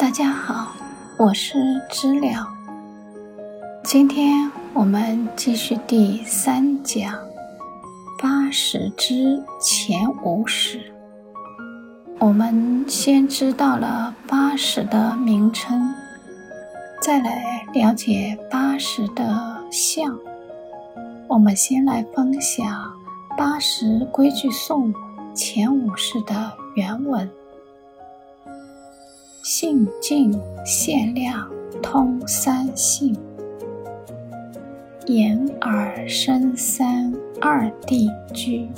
大家好，我是知了。今天我们继续第三讲八十之前五史。我们先知道了八十的名称，再来了解八十的象。我们先来分享八十规矩颂前五世的原文。性净限量通三性，眼耳身三二地居，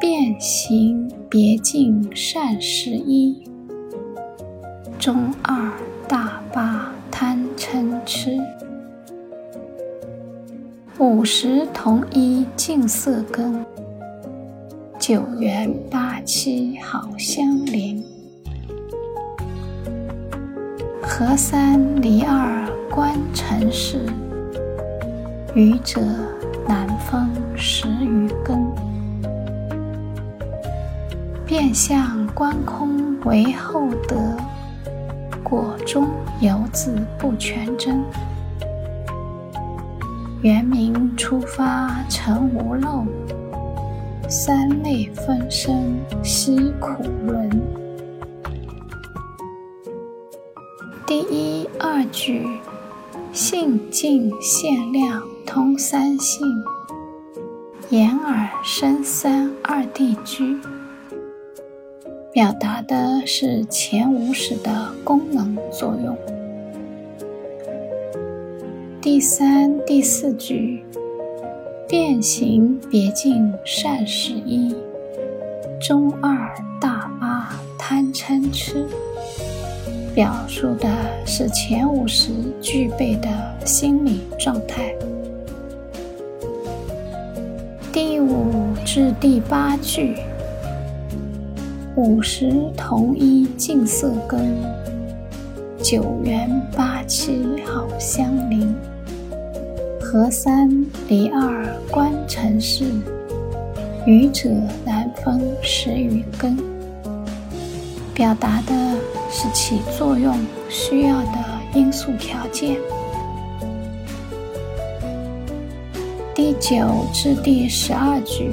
变形别境善十一，中二大八贪嗔痴，五十同一净色根，九元八七好相邻。合三离二观尘世，愚者难分十余根。变相观空为厚德，果中犹自不全真。原名出发成无漏，三类分身悉苦轮。第一二句，性净限量通三性，眼耳身三二地居，表达的是前五识的功能作用。第三、第四句，变形别境善十一，中二大八贪嗔痴。表述的是前五十具备的心理状态。第五至第八句，五十同一净色根，九元八七好相邻，合三离二观尘世，愚者难分十余根。表达的是起作用需要的因素条件。第九至第十二句，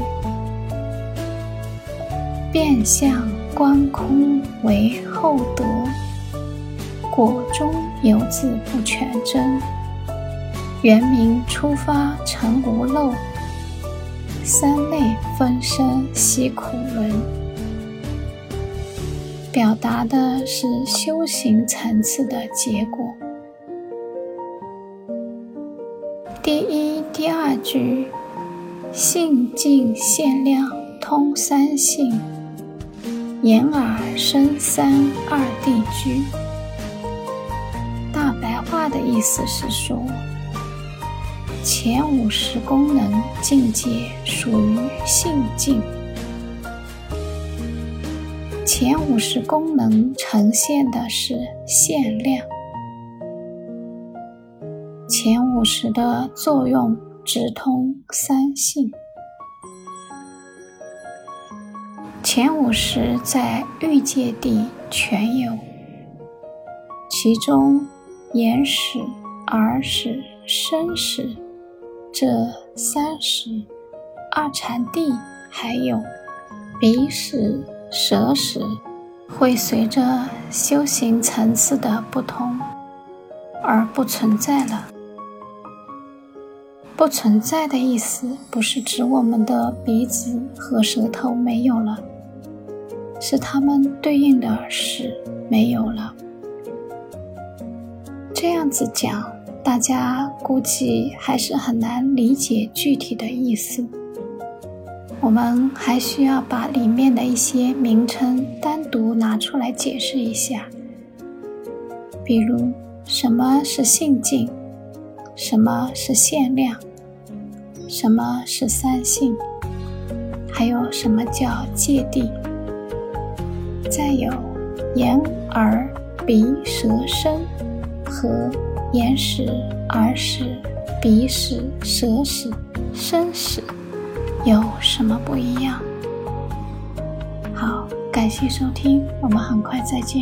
变相观空为后得，果中犹自不全真。原名出发成无漏，三昧分身悉苦轮。表达的是修行层次的结果。第一、第二句，性净限量通三性，眼耳身三二地居。大白话的意思是说，前五十功能境界属于性净。前五十功能呈现的是限量，前五十的作用直通三性。前五十在欲界地全有，其中眼识、耳识、身识这三识，二禅地还有鼻识。舍时会随着修行层次的不同而不存在了。不存在的意思不是指我们的鼻子和舌头没有了，是它们对应的是没有了。这样子讲，大家估计还是很难理解具体的意思。我们还需要把里面的一些名称单独拿出来解释一下，比如什么是性境，什么是限量，什么是三性，还有什么叫界地，再有眼、耳、鼻、舌、身和眼识、耳识、鼻识、舌识、身识。有什么不一样？好，感谢收听，我们很快再见。